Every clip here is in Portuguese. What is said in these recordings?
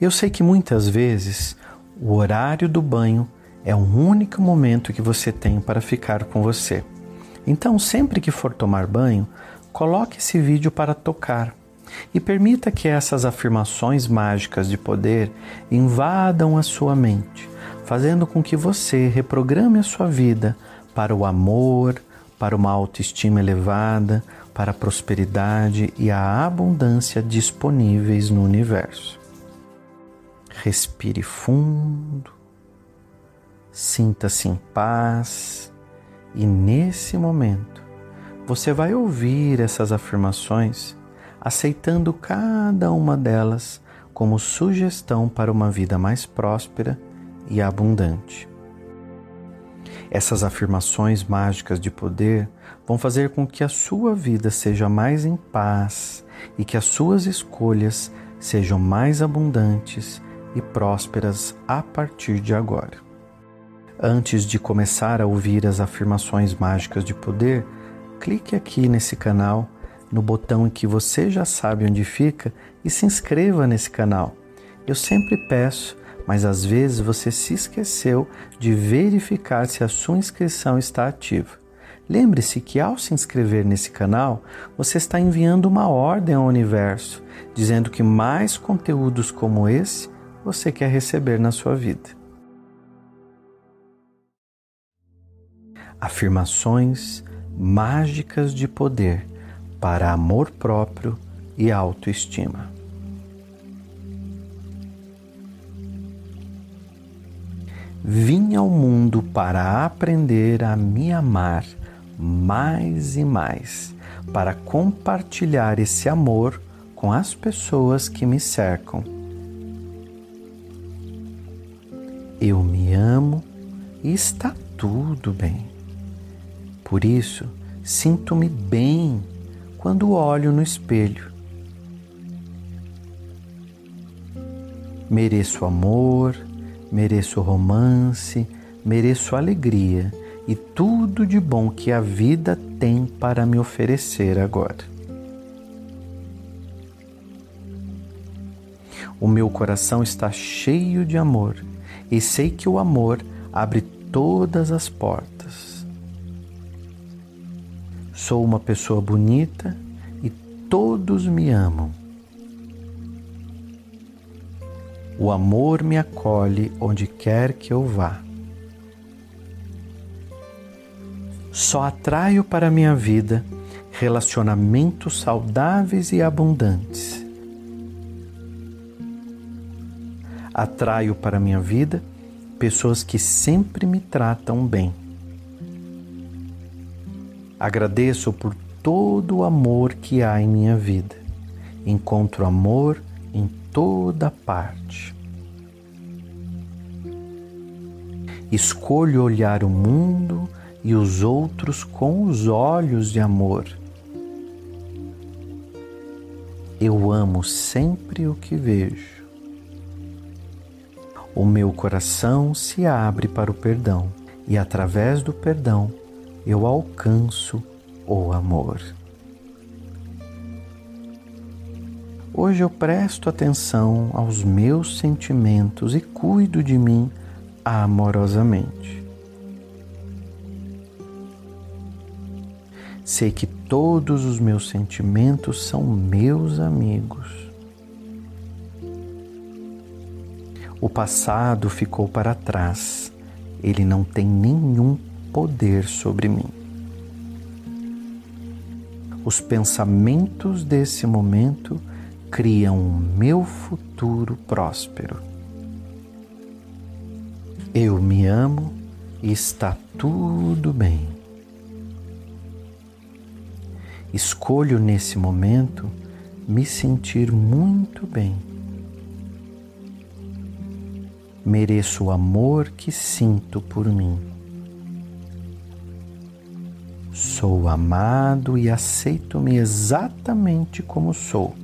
Eu sei que muitas vezes o horário do banho é o único momento que você tem para ficar com você. Então, sempre que for tomar banho, coloque esse vídeo para tocar e permita que essas afirmações mágicas de poder invadam a sua mente, fazendo com que você reprograme a sua vida para o amor, para uma autoestima elevada, para a prosperidade e a abundância disponíveis no universo. Respire fundo, sinta-se em paz e nesse momento você vai ouvir essas afirmações aceitando cada uma delas como sugestão para uma vida mais próspera e abundante. Essas afirmações mágicas de poder vão fazer com que a sua vida seja mais em paz e que as suas escolhas sejam mais abundantes e prósperas a partir de agora. Antes de começar a ouvir as afirmações mágicas de poder, clique aqui nesse canal no botão em que você já sabe onde fica e se inscreva nesse canal. Eu sempre peço, mas às vezes você se esqueceu de verificar se a sua inscrição está ativa. Lembre-se que ao se inscrever nesse canal, você está enviando uma ordem ao universo, dizendo que mais conteúdos como esse você quer receber na sua vida. Afirmações mágicas de poder para amor próprio e autoestima. Vim ao mundo para aprender a me amar mais e mais, para compartilhar esse amor com as pessoas que me cercam. E está tudo bem. Por isso, sinto-me bem quando olho no espelho. Mereço amor, mereço romance, mereço alegria e tudo de bom que a vida tem para me oferecer agora. O meu coração está cheio de amor e sei que o amor abre todas as portas Sou uma pessoa bonita e todos me amam. O amor me acolhe onde quer que eu vá. Só atraio para minha vida relacionamentos saudáveis e abundantes. Atraio para minha vida pessoas que sempre me tratam bem. Agradeço por todo o amor que há em minha vida. Encontro amor em toda parte. Escolho olhar o mundo e os outros com os olhos de amor. Eu amo sempre o que vejo. O meu coração se abre para o perdão e, através do perdão, eu alcanço o amor. Hoje eu presto atenção aos meus sentimentos e cuido de mim amorosamente. Sei que todos os meus sentimentos são meus amigos. O passado ficou para trás, ele não tem nenhum poder sobre mim. Os pensamentos desse momento criam o meu futuro próspero. Eu me amo e está tudo bem. Escolho nesse momento me sentir muito bem. Mereço o amor que sinto por mim. Sou amado e aceito-me exatamente como sou.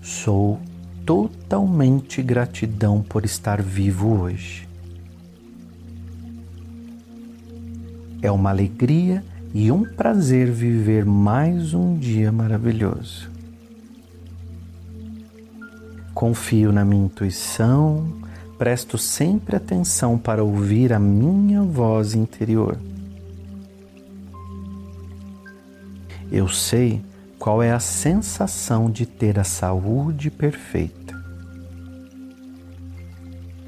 Sou totalmente gratidão por estar vivo hoje. É uma alegria e um prazer viver mais um dia maravilhoso. Confio na minha intuição, presto sempre atenção para ouvir a minha voz interior. Eu sei qual é a sensação de ter a saúde perfeita.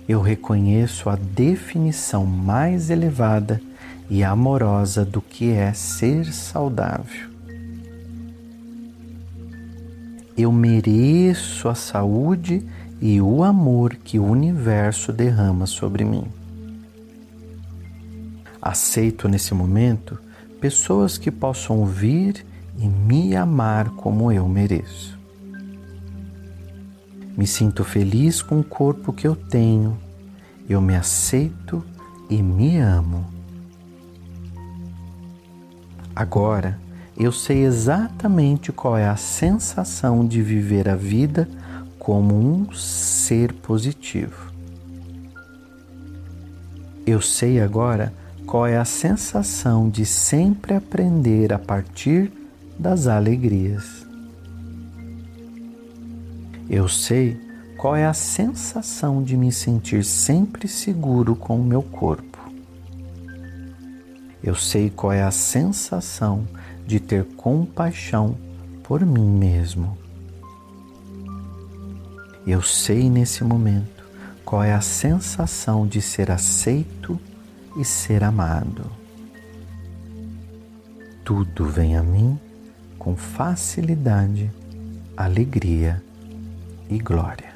Eu reconheço a definição mais elevada e amorosa do que é ser saudável. Eu mereço a saúde e o amor que o universo derrama sobre mim. Aceito nesse momento pessoas que possam ouvir e me amar como eu mereço. Me sinto feliz com o corpo que eu tenho, eu me aceito e me amo. Agora eu sei exatamente qual é a sensação de viver a vida como um ser positivo. Eu sei agora qual é a sensação de sempre aprender a partir das alegrias. Eu sei qual é a sensação de me sentir sempre seguro com o meu corpo. Eu sei qual é a sensação de ter compaixão por mim mesmo. Eu sei nesse momento qual é a sensação de ser aceito e ser amado. Tudo vem a mim com facilidade, alegria e glória.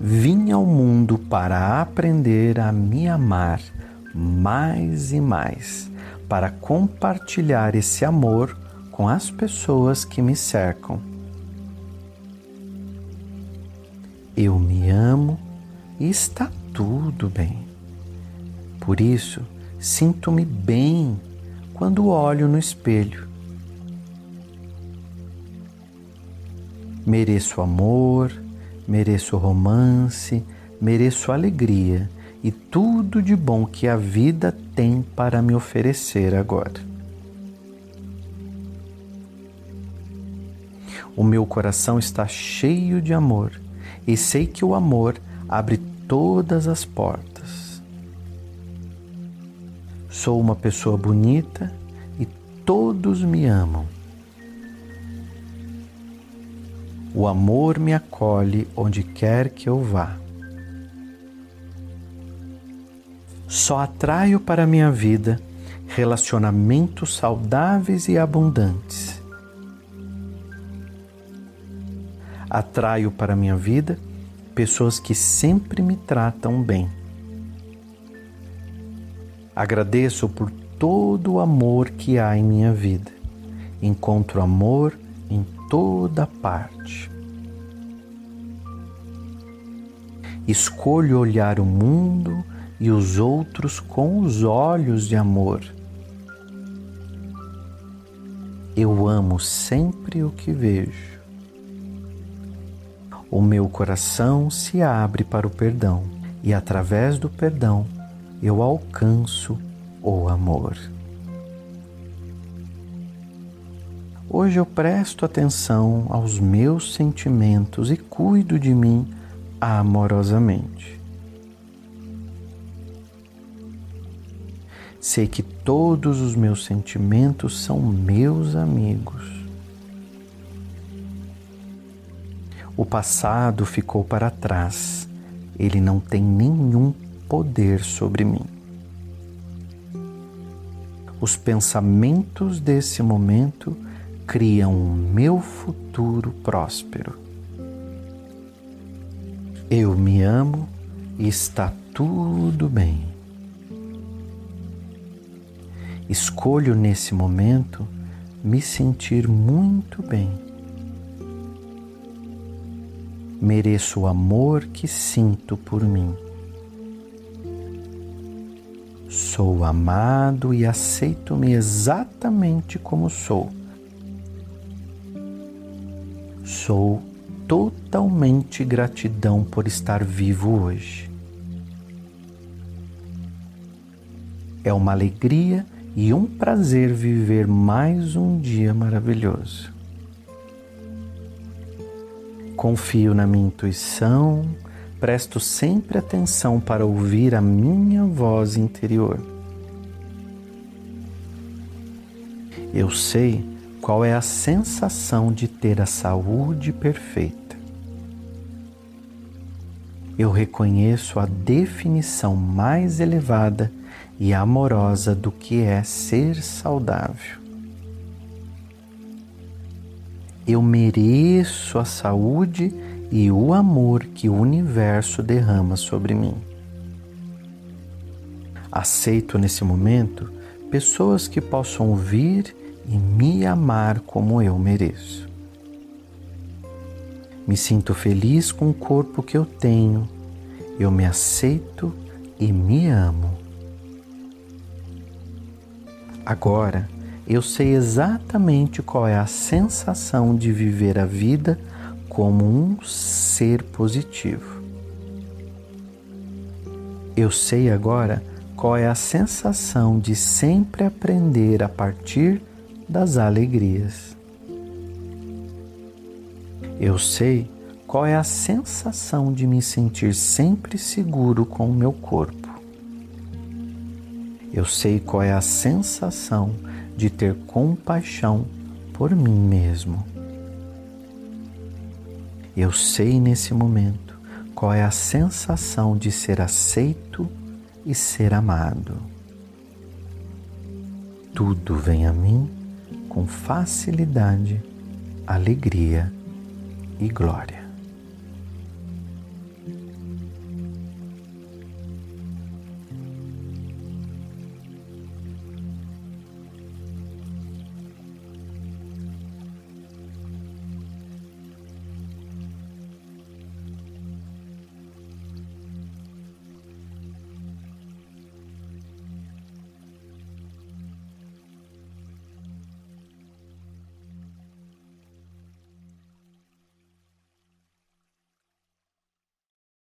Vim ao mundo para aprender a me amar mais e mais, para compartilhar esse amor com as pessoas que me cercam. Eu me amo e está tudo bem. Por isso, sinto-me bem quando olho no espelho. Mereço amor, mereço romance, mereço alegria e tudo de bom que a vida tem para me oferecer agora. O meu coração está cheio de amor e sei que o amor abre todas as portas. Sou uma pessoa bonita e todos me amam. O amor me acolhe onde quer que eu vá. Só atraio para minha vida relacionamentos saudáveis e abundantes. Atraio para minha vida pessoas que sempre me tratam bem. Agradeço por todo o amor que há em minha vida. Encontro amor em toda parte. Escolho olhar o mundo e os outros com os olhos de amor. Eu amo sempre o que vejo. O meu coração se abre para o perdão e, através do perdão, eu alcanço o amor. Hoje eu presto atenção aos meus sentimentos e cuido de mim amorosamente. Sei que todos os meus sentimentos são meus amigos. O passado ficou para trás, ele não tem nenhum poder sobre mim. Os pensamentos desse momento criam o meu futuro próspero. Eu me amo e está tudo bem. Escolho nesse momento me sentir muito bem. Mereço o amor que sinto por mim. Sou amado e aceito-me exatamente como sou Sou totalmente gratidão por estar vivo hoje. É uma alegria e um prazer viver mais um dia maravilhoso. Confio na minha intuição, presto sempre atenção para ouvir a minha voz interior. Eu sei qual é a sensação de ter a saúde perfeita. Eu reconheço a definição mais elevada e amorosa do que é ser saudável. Eu mereço a saúde e o amor que o universo derrama sobre mim. Aceito nesse momento pessoas que possam vir e me amar como eu mereço. Me sinto feliz com o corpo que eu tenho, eu me aceito e me amo. Agora eu sei exatamente qual é a sensação de viver a vida como um ser positivo. Eu sei agora qual é a sensação de sempre aprender a partir das alegrias. Eu sei qual é a sensação de me sentir sempre seguro com o meu corpo. Eu sei qual é a sensação de ter compaixão por mim mesmo. Eu sei nesse momento qual é a sensação de ser aceito e ser amado. Tudo vem a mim com facilidade, alegria e glória.